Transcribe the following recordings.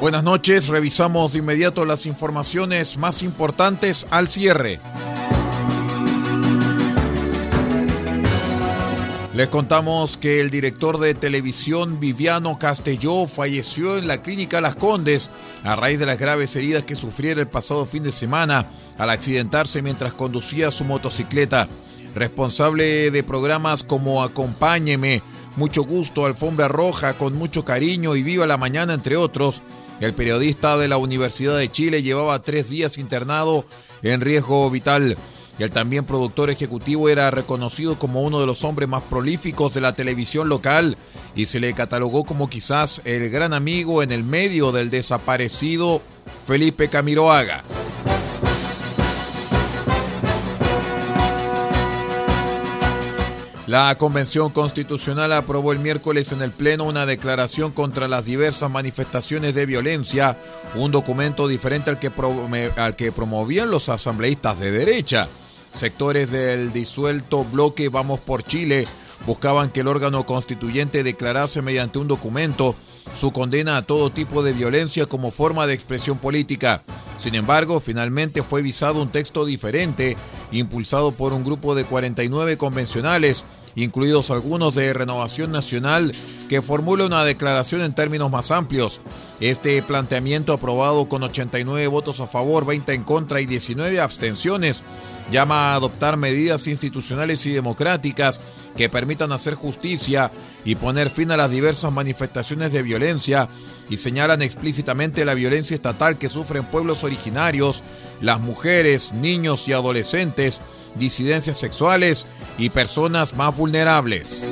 Buenas noches, revisamos de inmediato las informaciones más importantes al cierre. Les contamos que el director de televisión Viviano Castelló falleció en la clínica Las Condes a raíz de las graves heridas que sufriera el pasado fin de semana al accidentarse mientras conducía su motocicleta. Responsable de programas como Acompáñeme, Mucho Gusto, Alfombra Roja, Con Mucho Cariño y Viva la Mañana, entre otros, el periodista de la Universidad de Chile llevaba tres días internado en riesgo vital. Y el también productor ejecutivo era reconocido como uno de los hombres más prolíficos de la televisión local y se le catalogó como quizás el gran amigo en el medio del desaparecido Felipe Camiroaga. La Convención Constitucional aprobó el miércoles en el Pleno una declaración contra las diversas manifestaciones de violencia, un documento diferente al que, promovían los asambleístas de derecha. Sectores del disuelto bloque Vamos por Chile buscaban que el órgano constituyente declarase mediante un documento su condena a todo tipo de violencia como forma de expresión política. Sin embargo, finalmente fue visado un texto diferente, impulsado por un grupo de 49 convencionales incluidos algunos de Renovación Nacional, que formula una declaración en términos más amplios. Este planteamiento, aprobado con 89 votos a favor, 20 en contra y 19 abstenciones, llama a adoptar medidas institucionales y democráticas que permitan hacer justicia y poner fin a las diversas manifestaciones de violencia y señalan explícitamente la violencia estatal que sufren pueblos originarios, las mujeres, niños y adolescentes, disidencias sexuales y personas más vulnerables.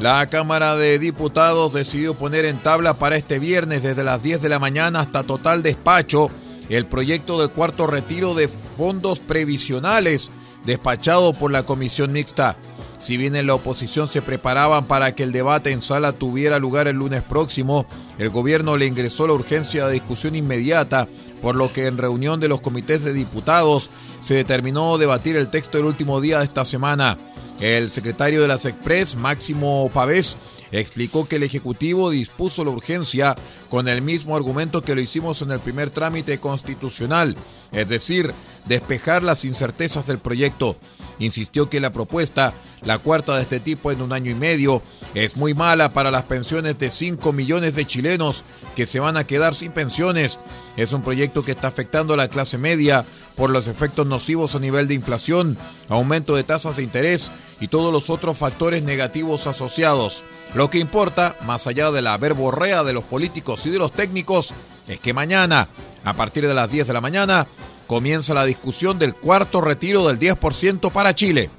La Cámara de Diputados decidió poner en tabla para este viernes desde las 10 de la mañana hasta total despacho el proyecto del cuarto retiro de fondos previsionales despachado por la Comisión Mixta. Si bien en la oposición se preparaban para que el debate en sala tuviera lugar el lunes próximo, el gobierno le ingresó la urgencia de discusión inmediata por lo que en reunión de los comités de diputados se determinó debatir el texto el último día de esta semana. El secretario de las Express, Máximo Pavés, explicó que el Ejecutivo dispuso la urgencia con el mismo argumento que lo hicimos en el primer trámite constitucional, es decir, despejar las incertezas del proyecto. Insistió que la propuesta, la cuarta de este tipo en un año y medio, es muy mala para las pensiones de 5 millones de chilenos que se van a quedar sin pensiones. Es un proyecto que está afectando a la clase media por los efectos nocivos a nivel de inflación, aumento de tasas de interés y todos los otros factores negativos asociados. Lo que importa, más allá de la verborrea de los políticos y de los técnicos, es que mañana, a partir de las 10 de la mañana, comienza la discusión del cuarto retiro del 10% para Chile.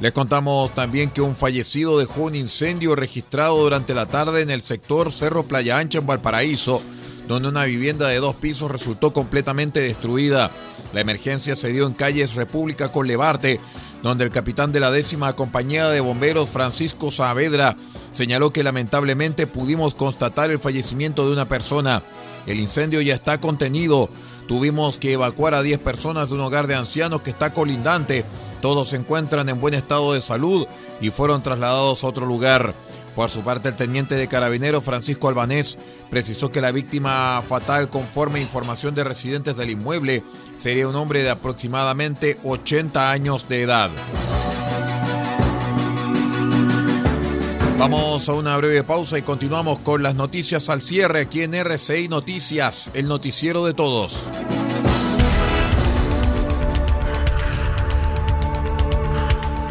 Les contamos también que un fallecido dejó un incendio registrado durante la tarde en el sector Cerro Playa Ancha en Valparaíso, donde una vivienda de dos pisos resultó completamente destruida. La emergencia se dio en calles República con Levarte, donde el capitán de la décima compañía de bomberos, Francisco Saavedra, señaló que lamentablemente pudimos constatar el fallecimiento de una persona. El incendio ya está contenido. Tuvimos que evacuar a 10 personas de un hogar de ancianos que está colindante todos se encuentran en buen estado de salud y fueron trasladados a otro lugar. Por su parte, el teniente de carabineros Francisco Albanés precisó que la víctima fatal, conforme información de residentes del inmueble, sería un hombre de aproximadamente 80 años de edad. Vamos a una breve pausa y continuamos con las noticias al cierre aquí en RCI Noticias, el noticiero de todos.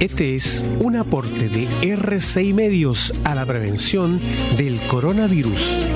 Este es un aporte de R6 Medios a la prevención del coronavirus.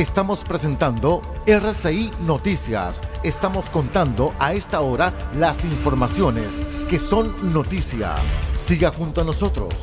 Estamos presentando RCI Noticias. Estamos contando a esta hora las informaciones que son noticia. Siga junto a nosotros.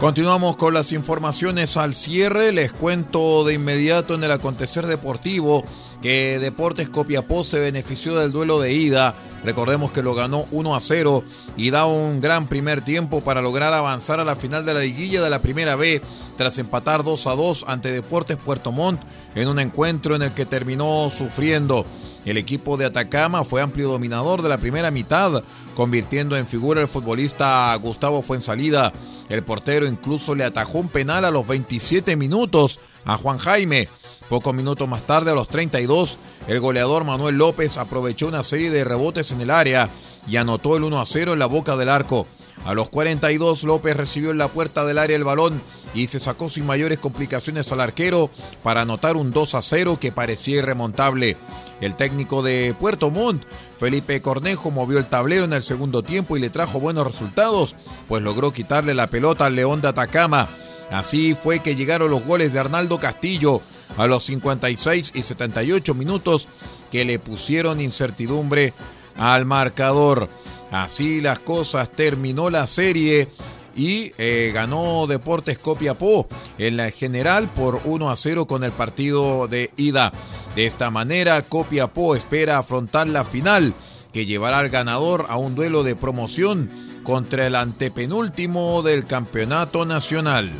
Continuamos con las informaciones al cierre. Les cuento de inmediato en el acontecer deportivo que Deportes Copiapó se benefició del duelo de ida. Recordemos que lo ganó 1 a 0 y da un gran primer tiempo para lograr avanzar a la final de la liguilla de la primera B tras empatar 2 a 2 ante Deportes Puerto Montt en un encuentro en el que terminó sufriendo. El equipo de Atacama fue amplio dominador de la primera mitad, convirtiendo en figura el futbolista Gustavo Fuensalida. El portero incluso le atajó un penal a los 27 minutos a Juan Jaime. Pocos minutos más tarde, a los 32, el goleador Manuel López aprovechó una serie de rebotes en el área y anotó el 1 a 0 en la boca del arco. A los 42, López recibió en la puerta del área el balón y se sacó sin mayores complicaciones al arquero para anotar un 2 a 0 que parecía irremontable. El técnico de Puerto Montt, Felipe Cornejo, movió el tablero en el segundo tiempo y le trajo buenos resultados, pues logró quitarle la pelota al León de Atacama. Así fue que llegaron los goles de Arnaldo Castillo a los 56 y 78 minutos que le pusieron incertidumbre al marcador. Así las cosas, terminó la serie y eh, ganó Deportes Copiapó en la general por 1 a 0 con el partido de ida. De esta manera, Copiapó espera afrontar la final que llevará al ganador a un duelo de promoción contra el antepenúltimo del campeonato nacional.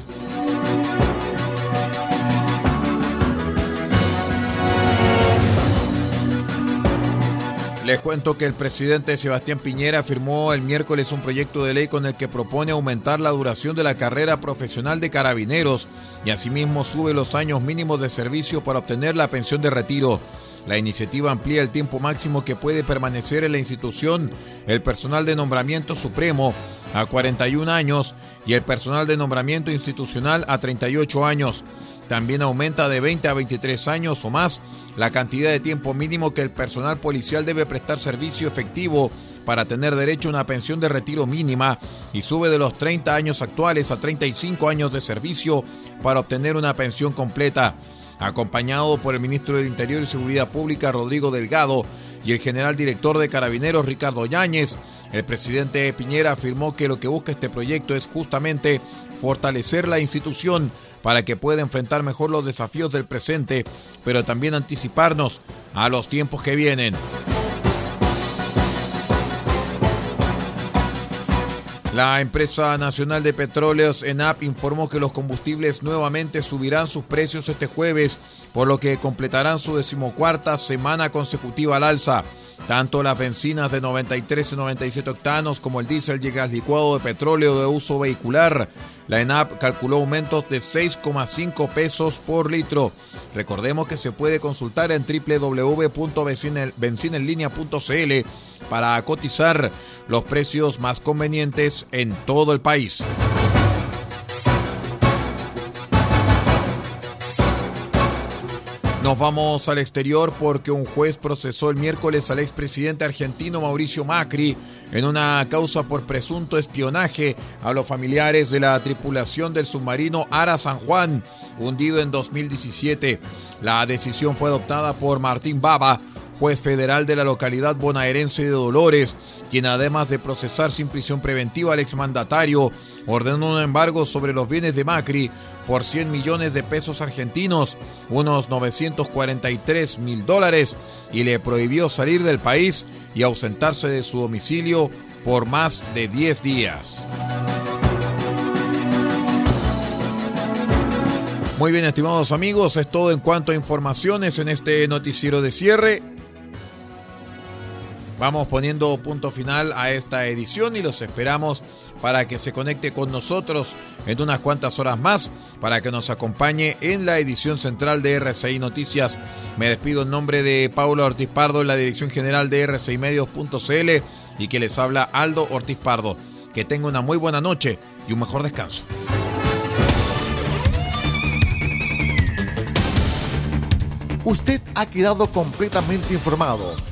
Les cuento que el presidente Sebastián Piñera firmó el miércoles un proyecto de ley con el que propone aumentar la duración de la carrera profesional de carabineros y asimismo sube los años mínimos de servicio para obtener la pensión de retiro. La iniciativa amplía el tiempo máximo que puede permanecer en la institución el personal de nombramiento supremo a 41 años y el personal de nombramiento institucional a 38 años. También aumenta de 20 a 23 años o más la cantidad de tiempo mínimo que el personal policial debe prestar servicio efectivo para tener derecho a una pensión de retiro mínima y sube de los 30 años actuales a 35 años de servicio para obtener una pensión completa. Acompañado por el ministro del Interior y Seguridad Pública Rodrigo Delgado y el general director de Carabineros Ricardo Yáñez, el presidente Piñera afirmó que lo que busca este proyecto es justamente fortalecer la institución para que pueda enfrentar mejor los desafíos del presente, pero también anticiparnos a los tiempos que vienen. La empresa nacional de petróleos ENAP informó que los combustibles nuevamente subirán sus precios este jueves, por lo que completarán su decimocuarta semana consecutiva al alza. Tanto las bencinas de 93 y 97 octanos como el diésel y gas licuado de petróleo de uso vehicular. La ENAP calculó aumentos de 6,5 pesos por litro. Recordemos que se puede consultar en www.bencinenlinea.cl para cotizar los precios más convenientes en todo el país. Nos vamos al exterior porque un juez procesó el miércoles al expresidente argentino Mauricio Macri en una causa por presunto espionaje a los familiares de la tripulación del submarino Ara San Juan, hundido en 2017. La decisión fue adoptada por Martín Baba, juez federal de la localidad bonaerense de Dolores, quien además de procesar sin prisión preventiva al exmandatario, ordenó un embargo sobre los bienes de Macri por 100 millones de pesos argentinos, unos 943 mil dólares, y le prohibió salir del país y ausentarse de su domicilio por más de 10 días. Muy bien, estimados amigos, es todo en cuanto a informaciones en este noticiero de cierre. Vamos poniendo punto final a esta edición y los esperamos para que se conecte con nosotros en unas cuantas horas más, para que nos acompañe en la edición central de RCI Noticias. Me despido en nombre de Paula Ortiz Pardo en la dirección general de rcimedios.cl y que les habla Aldo Ortiz Pardo. Que tenga una muy buena noche y un mejor descanso. Usted ha quedado completamente informado.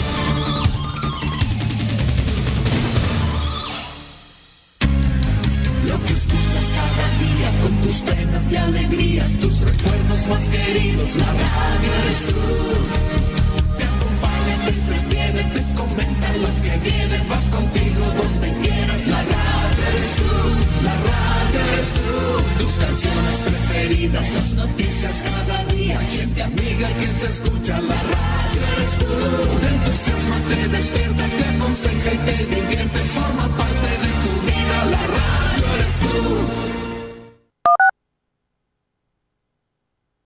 Tus penas y alegrías, tus recuerdos más queridos, la radio eres tú. Te acompaña, te entretiene, te comenta los que vienen, vas contigo donde quieras, la radio eres tú, la radio eres tú. Tus canciones preferidas, las noticias cada día, gente amiga que te escucha, la radio eres tú. Te entusiasma, te despierta, te aconseja y te divierte,